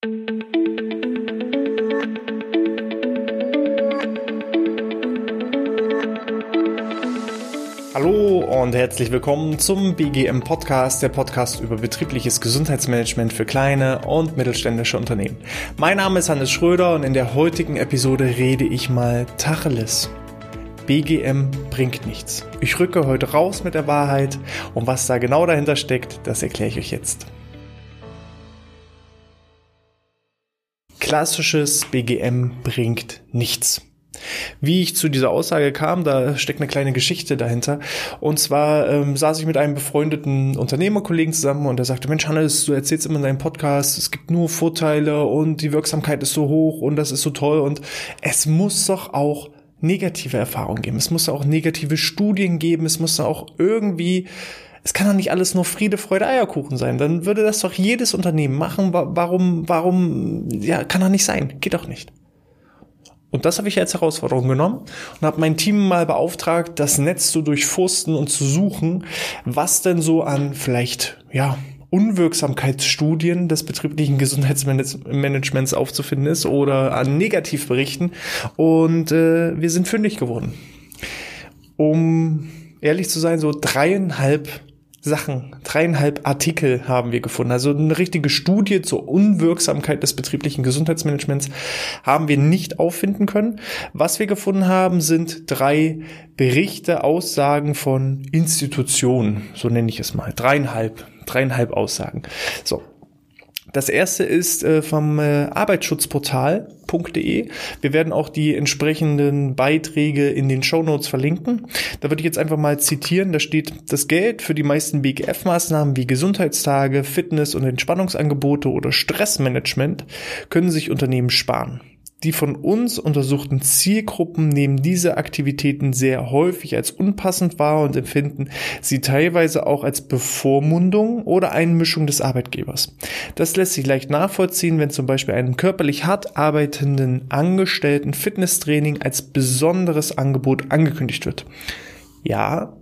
Hallo und herzlich willkommen zum BGM Podcast, der Podcast über betriebliches Gesundheitsmanagement für kleine und mittelständische Unternehmen. Mein Name ist Hannes Schröder und in der heutigen Episode rede ich mal Tacheles. BGM bringt nichts. Ich rücke heute raus mit der Wahrheit und was da genau dahinter steckt, das erkläre ich euch jetzt. Klassisches BGM bringt nichts. Wie ich zu dieser Aussage kam, da steckt eine kleine Geschichte dahinter. Und zwar ähm, saß ich mit einem befreundeten Unternehmerkollegen zusammen und er sagte, Mensch, Hannes, du erzählst immer in deinem Podcast, es gibt nur Vorteile und die Wirksamkeit ist so hoch und das ist so toll und es muss doch auch negative Erfahrungen geben. Es muss auch negative Studien geben. Es muss auch irgendwie es kann doch nicht alles nur Friede, Freude, Eierkuchen sein. Dann würde das doch jedes Unternehmen machen. Warum, warum, ja, kann doch nicht sein. Geht doch nicht. Und das habe ich als Herausforderung genommen und habe mein Team mal beauftragt, das Netz zu durchforsten und zu suchen, was denn so an vielleicht, ja, Unwirksamkeitsstudien des betrieblichen Gesundheitsmanagements aufzufinden ist oder an Negativberichten. Und äh, wir sind fündig geworden. Um ehrlich zu sein, so dreieinhalb Sachen, dreieinhalb Artikel haben wir gefunden. Also eine richtige Studie zur Unwirksamkeit des betrieblichen Gesundheitsmanagements haben wir nicht auffinden können. Was wir gefunden haben, sind drei Berichte, Aussagen von Institutionen, so nenne ich es mal. Dreieinhalb, dreieinhalb Aussagen. So, das erste ist äh, vom äh, Arbeitsschutzportal.de. Wir werden auch die entsprechenden Beiträge in den Show Notes verlinken. Da würde ich jetzt einfach mal zitieren. Da steht, das Geld für die meisten BGF-Maßnahmen wie Gesundheitstage, Fitness- und Entspannungsangebote oder Stressmanagement können sich Unternehmen sparen. Die von uns untersuchten Zielgruppen nehmen diese Aktivitäten sehr häufig als unpassend wahr und empfinden sie teilweise auch als Bevormundung oder Einmischung des Arbeitgebers. Das lässt sich leicht nachvollziehen, wenn zum Beispiel einem körperlich hart arbeitenden Angestellten Fitnesstraining als besonderes Angebot angekündigt wird. Ja,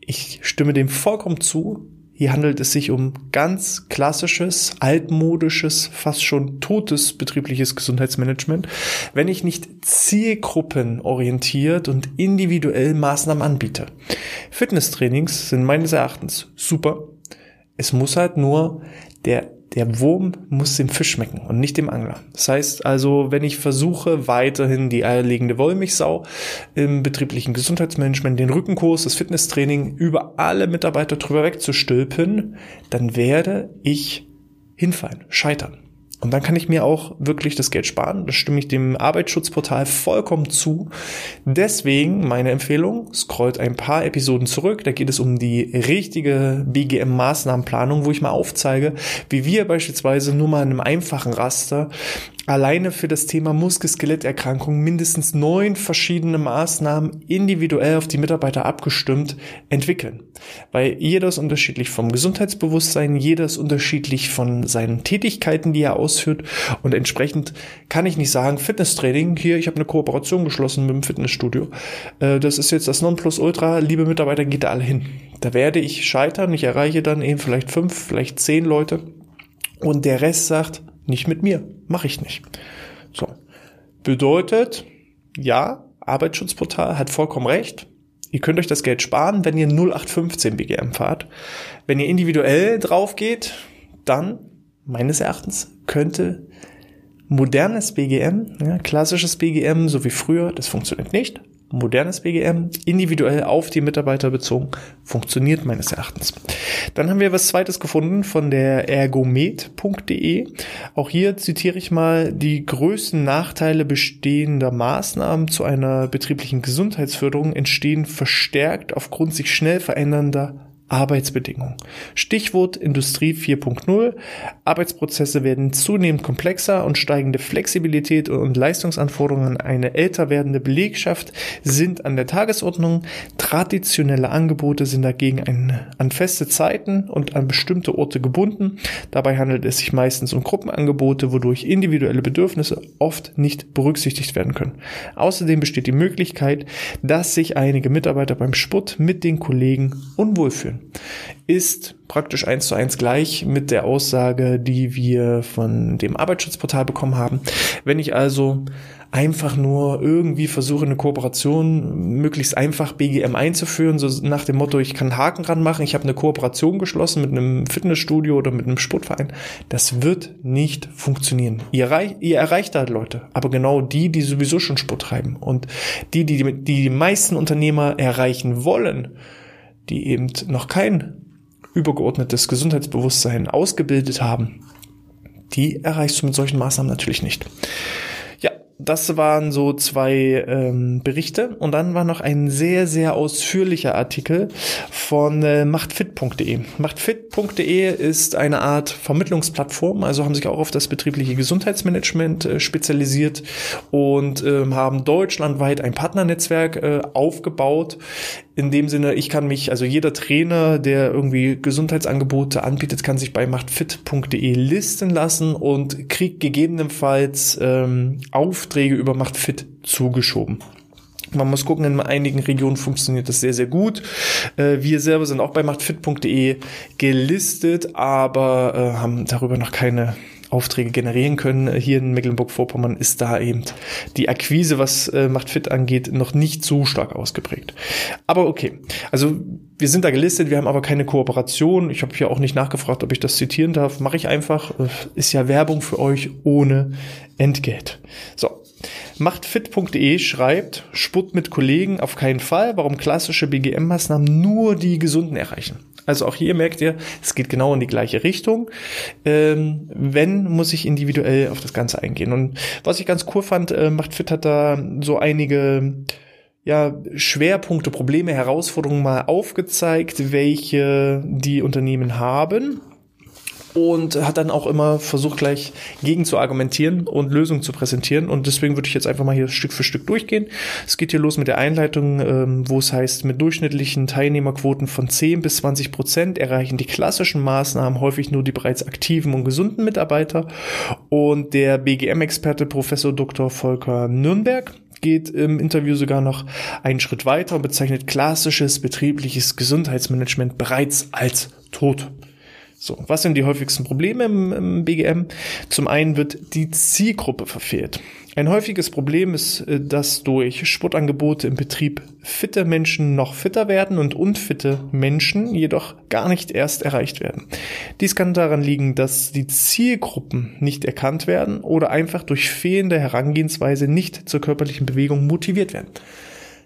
ich stimme dem vollkommen zu. Hier handelt es sich um ganz klassisches, altmodisches, fast schon totes betriebliches Gesundheitsmanagement, wenn ich nicht zielgruppenorientiert und individuell Maßnahmen anbiete. Fitnesstrainings sind meines Erachtens super. Es muss halt nur der der Wurm muss dem Fisch schmecken und nicht dem Angler. Das heißt also, wenn ich versuche, weiterhin die eierlegende Wollmilchsau im betrieblichen Gesundheitsmanagement, den Rückenkurs, das Fitnesstraining über alle Mitarbeiter drüber wegzustülpen, dann werde ich hinfallen, scheitern. Und dann kann ich mir auch wirklich das Geld sparen. Das stimme ich dem Arbeitsschutzportal vollkommen zu. Deswegen meine Empfehlung, scrollt ein paar Episoden zurück. Da geht es um die richtige BGM-Maßnahmenplanung, wo ich mal aufzeige, wie wir beispielsweise nur mal in einem einfachen Raster alleine für das Thema Muskel-Skeletterkrankungen mindestens neun verschiedene Maßnahmen individuell auf die Mitarbeiter abgestimmt entwickeln. Weil jeder ist unterschiedlich vom Gesundheitsbewusstsein, jeder ist unterschiedlich von seinen Tätigkeiten, die er ausführt. Und entsprechend kann ich nicht sagen, Fitnesstraining, hier, ich habe eine Kooperation geschlossen mit dem Fitnessstudio, äh, das ist jetzt das Nonplusultra, liebe Mitarbeiter, geht da alle hin. Da werde ich scheitern, ich erreiche dann eben vielleicht fünf, vielleicht zehn Leute. Und der Rest sagt, nicht mit mir. Mache ich nicht. So. Bedeutet, ja, Arbeitsschutzportal hat vollkommen recht. Ihr könnt euch das Geld sparen, wenn ihr 0815 BGM fahrt. Wenn ihr individuell drauf geht, dann, meines Erachtens, könnte modernes BGM, ja, klassisches BGM, so wie früher, das funktioniert nicht modernes BGM, individuell auf die Mitarbeiter bezogen, funktioniert meines Erachtens. Dann haben wir was zweites gefunden von der ergomet.de. Auch hier zitiere ich mal die größten Nachteile bestehender Maßnahmen zu einer betrieblichen Gesundheitsförderung entstehen verstärkt aufgrund sich schnell verändernder Arbeitsbedingungen. Stichwort Industrie 4.0. Arbeitsprozesse werden zunehmend komplexer und steigende Flexibilität und Leistungsanforderungen an eine älter werdende Belegschaft sind an der Tagesordnung. Traditionelle Angebote sind dagegen ein, an feste Zeiten und an bestimmte Orte gebunden. Dabei handelt es sich meistens um Gruppenangebote, wodurch individuelle Bedürfnisse oft nicht berücksichtigt werden können. Außerdem besteht die Möglichkeit, dass sich einige Mitarbeiter beim Sport mit den Kollegen unwohl fühlen. Ist praktisch eins zu eins gleich mit der Aussage, die wir von dem Arbeitsschutzportal bekommen haben. Wenn ich also einfach nur irgendwie versuche, eine Kooperation möglichst einfach BGM einzuführen, so nach dem Motto, ich kann Haken dran machen, ich habe eine Kooperation geschlossen mit einem Fitnessstudio oder mit einem Sportverein. Das wird nicht funktionieren. Ihr, ihr erreicht halt Leute, aber genau die, die sowieso schon Sport treiben und die, die die, die meisten Unternehmer erreichen wollen, die eben noch kein übergeordnetes Gesundheitsbewusstsein ausgebildet haben, die erreichst du mit solchen Maßnahmen natürlich nicht das waren so zwei ähm, Berichte. Und dann war noch ein sehr, sehr ausführlicher Artikel von äh, machtfit.de. Machtfit.de ist eine Art Vermittlungsplattform, also haben sich auch auf das betriebliche Gesundheitsmanagement äh, spezialisiert und äh, haben deutschlandweit ein Partnernetzwerk äh, aufgebaut, in dem Sinne, ich kann mich, also jeder Trainer, der irgendwie Gesundheitsangebote anbietet, kann sich bei machtfit.de listen lassen und kriegt gegebenenfalls ähm, Aufträge über Machtfit zugeschoben. Man muss gucken, in einigen Regionen funktioniert das sehr, sehr gut. Äh, wir selber sind auch bei machtfit.de gelistet, aber äh, haben darüber noch keine Aufträge generieren können. Hier in Mecklenburg-Vorpommern ist da eben die Akquise, was äh, Macht Fit angeht, noch nicht so stark ausgeprägt. Aber okay, also wir sind da gelistet, wir haben aber keine Kooperation. Ich habe hier auch nicht nachgefragt, ob ich das zitieren darf. Mache ich einfach. Äh, ist ja Werbung für euch ohne Entgelt. So. Machtfit.de schreibt, Sport mit Kollegen auf keinen Fall, warum klassische BGM-Maßnahmen nur die Gesunden erreichen. Also auch hier merkt ihr, es geht genau in die gleiche Richtung. Ähm, wenn, muss ich individuell auf das Ganze eingehen. Und was ich ganz cool fand, äh, Macht Fit hat da so einige ja, Schwerpunkte, Probleme, Herausforderungen mal aufgezeigt, welche die Unternehmen haben und hat dann auch immer versucht, gleich gegen zu argumentieren und Lösungen zu präsentieren. Und deswegen würde ich jetzt einfach mal hier Stück für Stück durchgehen. Es geht hier los mit der Einleitung, ähm, wo es heißt, mit durchschnittlichen Teilnehmerquoten von 10 bis 20 Prozent erreichen die klassischen Maßnahmen häufig nur die bereits aktiven und gesunden Mitarbeiter. Und der BGM-Experte Professor Dr. Volker Nürnberg geht im Interview sogar noch einen Schritt weiter und bezeichnet klassisches betriebliches Gesundheitsmanagement bereits als tot. So, was sind die häufigsten Probleme im, im, BGM? Zum einen wird die Zielgruppe verfehlt. Ein häufiges Problem ist, äh, dass durch Sportangebote im Betrieb fitte Menschen noch fitter werden und unfitte Menschen jedoch gar nicht erst erreicht werden. Dies kann daran liegen, dass die Zielgruppen nicht erkannt werden oder einfach durch fehlende Herangehensweise nicht zur körperlichen Bewegung motiviert werden.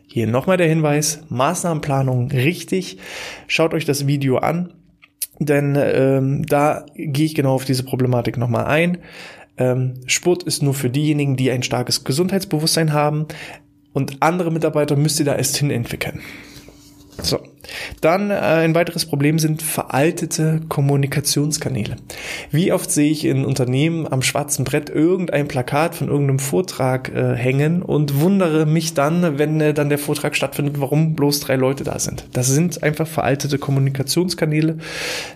Hier nochmal der Hinweis, Maßnahmenplanung richtig. Schaut euch das Video an denn ähm, da gehe ich genau auf diese Problematik nochmal ein. Ähm, Sport ist nur für diejenigen, die ein starkes Gesundheitsbewusstsein haben und andere Mitarbeiter müsst ihr da erst hin entwickeln. So. Dann äh, ein weiteres Problem sind veraltete Kommunikationskanäle. Wie oft sehe ich in Unternehmen am schwarzen Brett irgendein Plakat von irgendeinem Vortrag äh, hängen und wundere mich dann, wenn äh, dann der Vortrag stattfindet, warum bloß drei Leute da sind. Das sind einfach veraltete Kommunikationskanäle,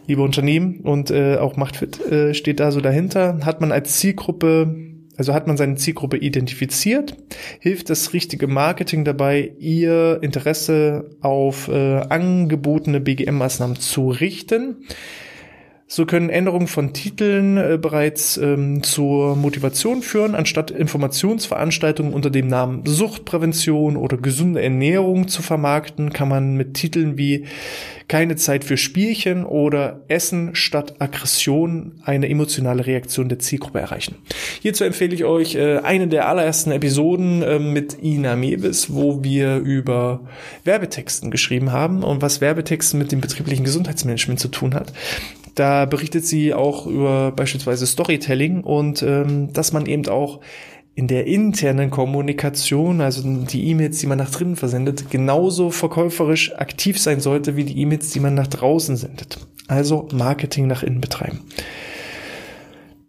liebe Unternehmen und äh, auch Machtfit äh, steht da so dahinter. Hat man als Zielgruppe also hat man seine Zielgruppe identifiziert, hilft das richtige Marketing dabei, ihr Interesse auf äh, angebotene BGM-Maßnahmen zu richten. So können Änderungen von Titeln äh, bereits ähm, zur Motivation führen, anstatt Informationsveranstaltungen unter dem Namen Suchtprävention oder gesunde Ernährung zu vermarkten, kann man mit Titeln wie keine Zeit für Spielchen oder Essen statt Aggression eine emotionale Reaktion der Zielgruppe erreichen. Hierzu empfehle ich euch äh, eine der allerersten Episoden äh, mit Ina Mewis, wo wir über Werbetexten geschrieben haben und was Werbetexten mit dem betrieblichen Gesundheitsmanagement zu tun hat. Da berichtet sie auch über beispielsweise Storytelling und ähm, dass man eben auch in der internen Kommunikation, also die E-Mails, die man nach drinnen versendet, genauso verkäuferisch aktiv sein sollte wie die E-Mails, die man nach draußen sendet. Also Marketing nach innen betreiben.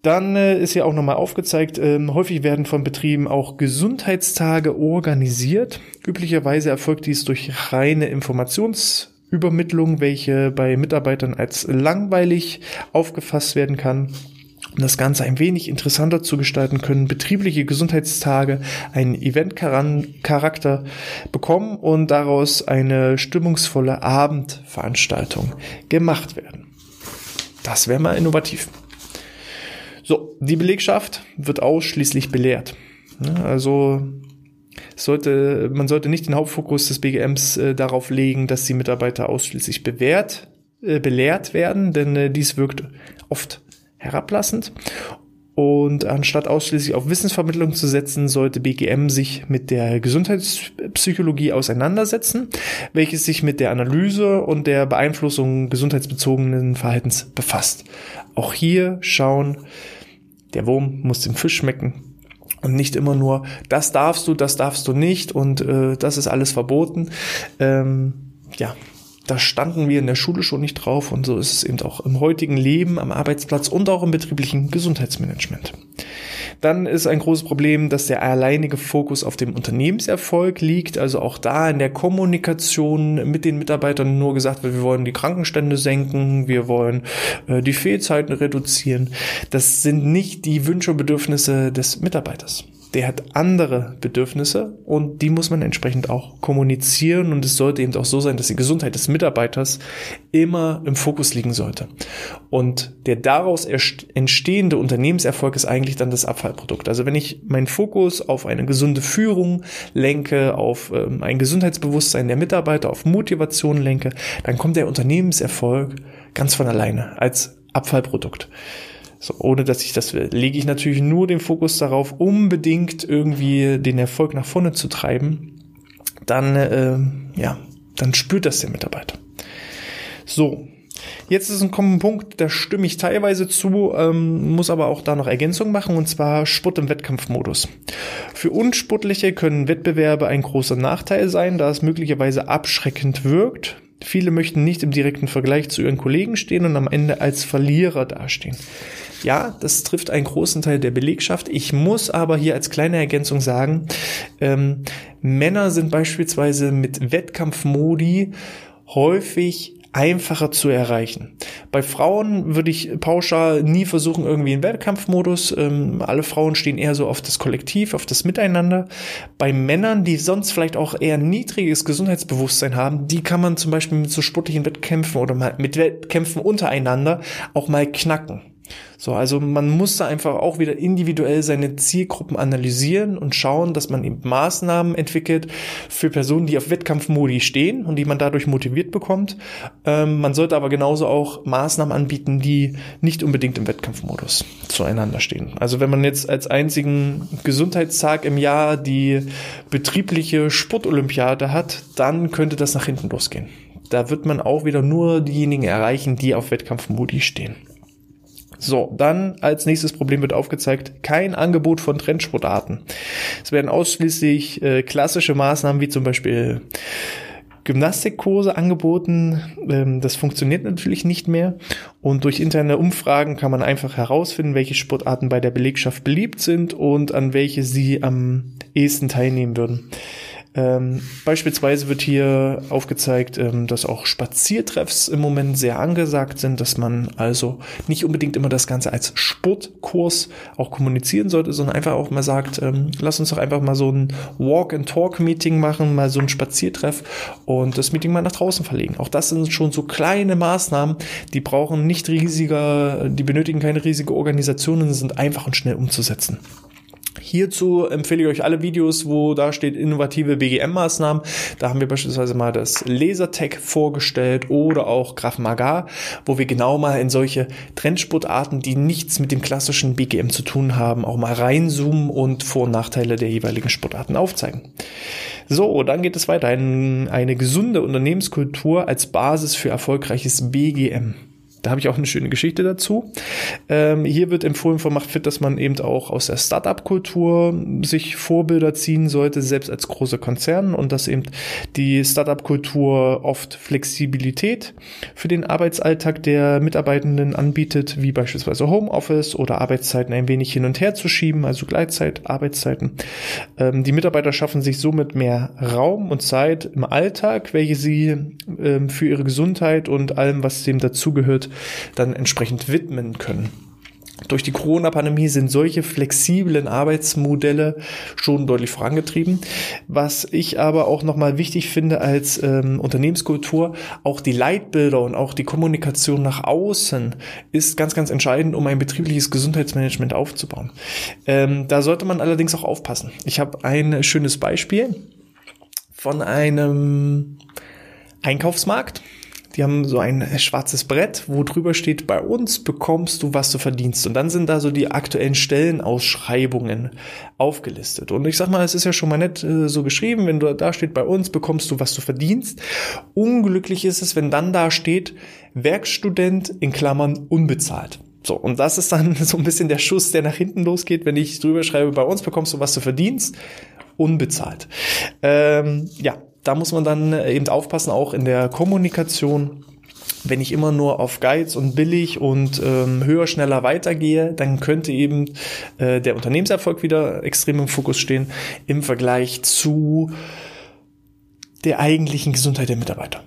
Dann äh, ist ja auch nochmal aufgezeigt, äh, häufig werden von Betrieben auch Gesundheitstage organisiert. Üblicherweise erfolgt dies durch reine Informations- Übermittlung, welche bei Mitarbeitern als langweilig aufgefasst werden kann. um das Ganze ein wenig interessanter zu gestalten, können betriebliche Gesundheitstage einen Eventcharakter bekommen und daraus eine stimmungsvolle Abendveranstaltung gemacht werden. Das wäre mal innovativ. So, die Belegschaft wird ausschließlich belehrt. Also sollte, man sollte nicht den Hauptfokus des BGMs äh, darauf legen, dass die Mitarbeiter ausschließlich bewährt, äh, belehrt werden, denn äh, dies wirkt oft herablassend. Und anstatt ausschließlich auf Wissensvermittlung zu setzen, sollte BGM sich mit der Gesundheitspsychologie auseinandersetzen, welches sich mit der Analyse und der Beeinflussung gesundheitsbezogenen Verhaltens befasst. Auch hier schauen, der Wurm muss dem Fisch schmecken und nicht immer nur, das darfst du, das darfst du nicht und äh, das ist alles verboten. Ähm, ja, da standen wir in der Schule schon nicht drauf und so ist es eben auch im heutigen Leben, am Arbeitsplatz und auch im betrieblichen Gesundheitsmanagement. Dann ist ein großes Problem, dass der alleinige Fokus auf dem Unternehmenserfolg liegt. Also auch da in der Kommunikation mit den Mitarbeitern nur gesagt wird, wir wollen die Krankenstände senken, wir wollen äh, die Fehlzeiten reduzieren. Das sind nicht die Wünsche und Bedürfnisse des Mitarbeiters der hat andere Bedürfnisse und die muss man entsprechend auch kommunizieren und es sollte eben auch so sein, dass die Gesundheit des Mitarbeiters immer im Fokus liegen sollte. Und der daraus entstehende Unternehmenserfolg ist eigentlich dann das Abfallprodukt. Also wenn ich meinen Fokus auf eine gesunde Führung lenke, auf ähm, ein Gesundheitsbewusstsein der Mitarbeiter, auf Motivation lenke, dann kommt der Unternehmenserfolg ganz von alleine als Abfallprodukt. So, ohne dass ich das will, lege ich natürlich nur den Fokus darauf, unbedingt irgendwie den Erfolg nach vorne zu treiben. Dann, äh, ja, dann spürt das der Mitarbeiter. So, Jetzt ist ein Punkt, da stimme ich teilweise zu, ähm, muss aber auch da noch Ergänzung machen, und zwar Sport im Wettkampfmodus. Für Unsportliche können Wettbewerbe ein großer Nachteil sein, da es möglicherweise abschreckend wirkt. Viele möchten nicht im direkten Vergleich zu ihren Kollegen stehen und am Ende als Verlierer dastehen. Ja, das trifft einen großen Teil der Belegschaft. Ich muss aber hier als kleine Ergänzung sagen, ähm, Männer sind beispielsweise mit Wettkampfmodi häufig einfacher zu erreichen. Bei Frauen würde ich pauschal nie versuchen, irgendwie in Wettkampfmodus. Ähm, alle Frauen stehen eher so auf das Kollektiv, auf das Miteinander. Bei Männern, die sonst vielleicht auch eher niedriges Gesundheitsbewusstsein haben, die kann man zum Beispiel mit so sportlichen Wettkämpfen oder mal mit Wettkämpfen untereinander auch mal knacken. So, also man muss da einfach auch wieder individuell seine Zielgruppen analysieren und schauen, dass man eben Maßnahmen entwickelt für Personen, die auf Wettkampfmodi stehen und die man dadurch motiviert bekommt. Ähm, man sollte aber genauso auch Maßnahmen anbieten, die nicht unbedingt im Wettkampfmodus zueinander stehen. Also wenn man jetzt als einzigen Gesundheitstag im Jahr die betriebliche Sportolympiade hat, dann könnte das nach hinten losgehen. Da wird man auch wieder nur diejenigen erreichen, die auf Wettkampfmodi stehen. So, dann als nächstes Problem wird aufgezeigt, kein Angebot von Trendsportarten. Es werden ausschließlich äh, klassische Maßnahmen wie zum Beispiel Gymnastikkurse angeboten. Ähm, das funktioniert natürlich nicht mehr. Und durch interne Umfragen kann man einfach herausfinden, welche Sportarten bei der Belegschaft beliebt sind und an welche sie am ehesten teilnehmen würden. Ähm, beispielsweise wird hier aufgezeigt, ähm, dass auch Spaziertreffs im Moment sehr angesagt sind, dass man also nicht unbedingt immer das Ganze als Sportkurs auch kommunizieren sollte, sondern einfach auch mal sagt, ähm, lass uns doch einfach mal so ein Walk-and-Talk-Meeting machen, mal so ein Spaziertreff und das Meeting mal nach draußen verlegen. Auch das sind schon so kleine Maßnahmen, die brauchen nicht riesiger, die benötigen keine riesige Organisationen, sind einfach und schnell umzusetzen. Hierzu empfehle ich euch alle Videos, wo da steht innovative BGM-Maßnahmen. Da haben wir beispielsweise mal das Lasertech vorgestellt oder auch Graf Maga, wo wir genau mal in solche Trendsportarten, die nichts mit dem klassischen BGM zu tun haben, auch mal reinzoomen und Vor- und Nachteile der jeweiligen Sportarten aufzeigen. So, dann geht es weiter. Ein, eine gesunde Unternehmenskultur als Basis für erfolgreiches BGM. Da habe ich auch eine schöne Geschichte dazu. Ähm, hier wird empfohlen von Macht Fit, dass man eben auch aus der Startup-Kultur sich Vorbilder ziehen sollte, selbst als große Konzern und dass eben die Startup-Kultur oft Flexibilität für den Arbeitsalltag der Mitarbeitenden anbietet, wie beispielsweise Homeoffice oder Arbeitszeiten ein wenig hin und her zu schieben, also Gleitzeit, Arbeitszeiten. Ähm, die Mitarbeiter schaffen sich somit mehr Raum und Zeit im Alltag, welche sie ähm, für ihre Gesundheit und allem, was dem dazugehört, dann entsprechend widmen können. durch die Corona-Pandemie sind solche flexiblen Arbeitsmodelle schon deutlich vorangetrieben. Was ich aber auch nochmal wichtig finde als ähm, Unternehmenskultur, auch die Leitbilder und auch die Kommunikation nach außen ist ganz, ganz entscheidend, um ein betriebliches Gesundheitsmanagement aufzubauen. Ähm, da sollte man allerdings auch aufpassen. Ich habe ein schönes Beispiel von einem Einkaufsmarkt die haben so ein schwarzes Brett, wo drüber steht, bei uns bekommst du, was du verdienst. Und dann sind da so die aktuellen Stellenausschreibungen aufgelistet. Und ich sag mal, es ist ja schon mal nett äh, so geschrieben, wenn du da steht, bei uns bekommst du, was du verdienst. Unglücklich ist es, wenn dann da steht, Werkstudent in Klammern unbezahlt. So, und das ist dann so ein bisschen der Schuss, der nach hinten losgeht, wenn ich drüber schreibe, bei uns bekommst du, was du verdienst, unbezahlt. Ähm, ja, da muss man dann äh, eben aufpassen, auch in der Kommunikation. Wenn ich immer nur auf Geiz und billig und ähm, höher, schneller weitergehe, dann könnte eben äh, der Unternehmenserfolg wieder extrem im Fokus stehen im Vergleich zu der eigentlichen Gesundheit der Mitarbeiter.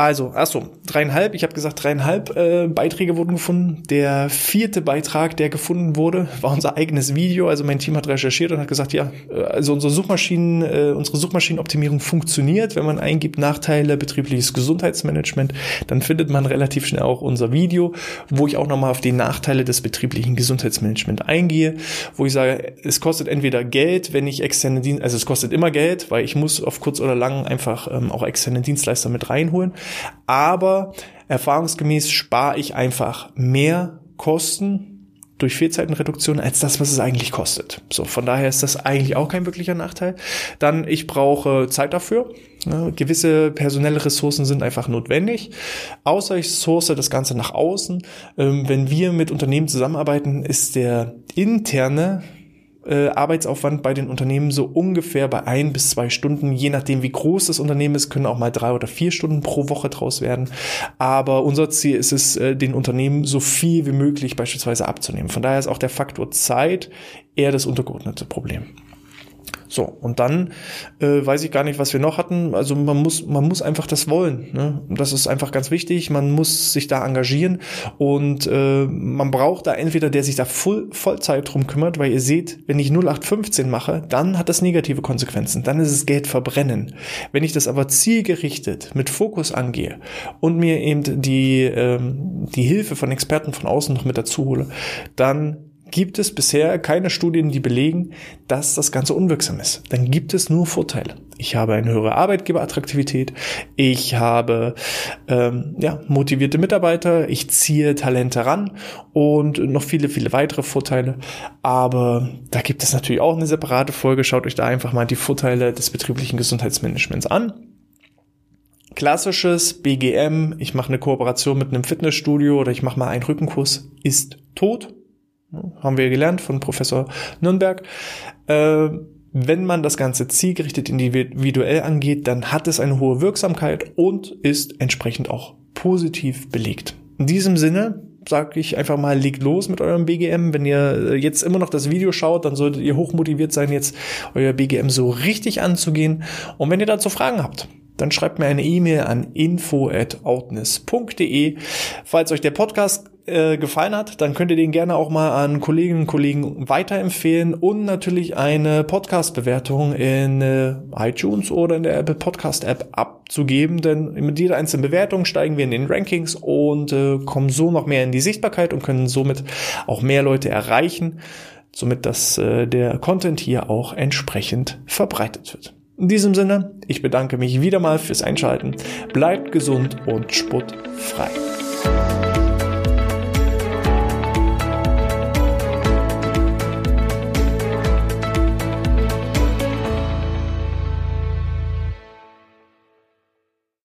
Also, achso, dreieinhalb. Ich habe gesagt, dreieinhalb äh, Beiträge wurden gefunden. Der vierte Beitrag, der gefunden wurde, war unser eigenes Video. Also mein Team hat recherchiert und hat gesagt, ja, äh, also unsere Suchmaschinen, äh, unsere Suchmaschinenoptimierung funktioniert. Wenn man eingibt Nachteile betriebliches Gesundheitsmanagement, dann findet man relativ schnell auch unser Video, wo ich auch nochmal auf die Nachteile des betrieblichen Gesundheitsmanagements eingehe, wo ich sage, es kostet entweder Geld, wenn ich externe Dienst, also es kostet immer Geld, weil ich muss auf kurz oder lang einfach ähm, auch externe Dienstleister mit reinholen. Aber erfahrungsgemäß spare ich einfach mehr Kosten durch Fehlzeitenreduktion als das, was es eigentlich kostet. So, von daher ist das eigentlich auch kein wirklicher Nachteil. Dann, ich brauche Zeit dafür. Ja, gewisse personelle Ressourcen sind einfach notwendig. Außer ich source das Ganze nach außen. Ähm, wenn wir mit Unternehmen zusammenarbeiten, ist der interne äh, Arbeitsaufwand bei den Unternehmen so ungefähr bei ein bis zwei Stunden, je nachdem wie groß das Unternehmen ist, können auch mal drei oder vier Stunden pro Woche draus werden. Aber unser Ziel ist es, äh, den Unternehmen so viel wie möglich beispielsweise abzunehmen. Von daher ist auch der Faktor Zeit eher das untergeordnete Problem. So, und dann äh, weiß ich gar nicht, was wir noch hatten. Also man muss, man muss einfach das wollen. Ne? Das ist einfach ganz wichtig. Man muss sich da engagieren und äh, man braucht da entweder, der sich da voll, Vollzeit drum kümmert, weil ihr seht, wenn ich 0815 mache, dann hat das negative Konsequenzen. Dann ist es Geld verbrennen. Wenn ich das aber zielgerichtet mit Fokus angehe und mir eben die, ähm, die Hilfe von Experten von außen noch mit dazu hole, dann gibt es bisher keine Studien, die belegen, dass das Ganze unwirksam ist. Dann gibt es nur Vorteile. Ich habe eine höhere Arbeitgeberattraktivität, ich habe ähm, ja, motivierte Mitarbeiter, ich ziehe Talente ran und noch viele, viele weitere Vorteile. Aber da gibt es natürlich auch eine separate Folge. Schaut euch da einfach mal die Vorteile des betrieblichen Gesundheitsmanagements an klassisches BGM, ich mache eine Kooperation mit einem Fitnessstudio oder ich mache mal einen Rückenkurs, ist tot. Haben wir gelernt von Professor Nürnberg. Äh, wenn man das Ganze zielgerichtet individuell angeht, dann hat es eine hohe Wirksamkeit und ist entsprechend auch positiv belegt. In diesem Sinne sage ich einfach mal, legt los mit eurem BGM. Wenn ihr jetzt immer noch das Video schaut, dann solltet ihr hochmotiviert sein, jetzt euer BGM so richtig anzugehen. Und wenn ihr dazu Fragen habt, dann schreibt mir eine E-Mail an info@outness.de. Falls euch der Podcast äh, gefallen hat, dann könnt ihr den gerne auch mal an Kolleginnen und Kollegen weiterempfehlen und natürlich eine Podcast-Bewertung in äh, iTunes oder in der Apple Podcast App abzugeben, denn mit jeder einzelnen Bewertung steigen wir in den Rankings und äh, kommen so noch mehr in die Sichtbarkeit und können somit auch mehr Leute erreichen, somit dass äh, der Content hier auch entsprechend verbreitet wird. In diesem Sinne, ich bedanke mich wieder mal fürs Einschalten. Bleibt gesund und sportfrei.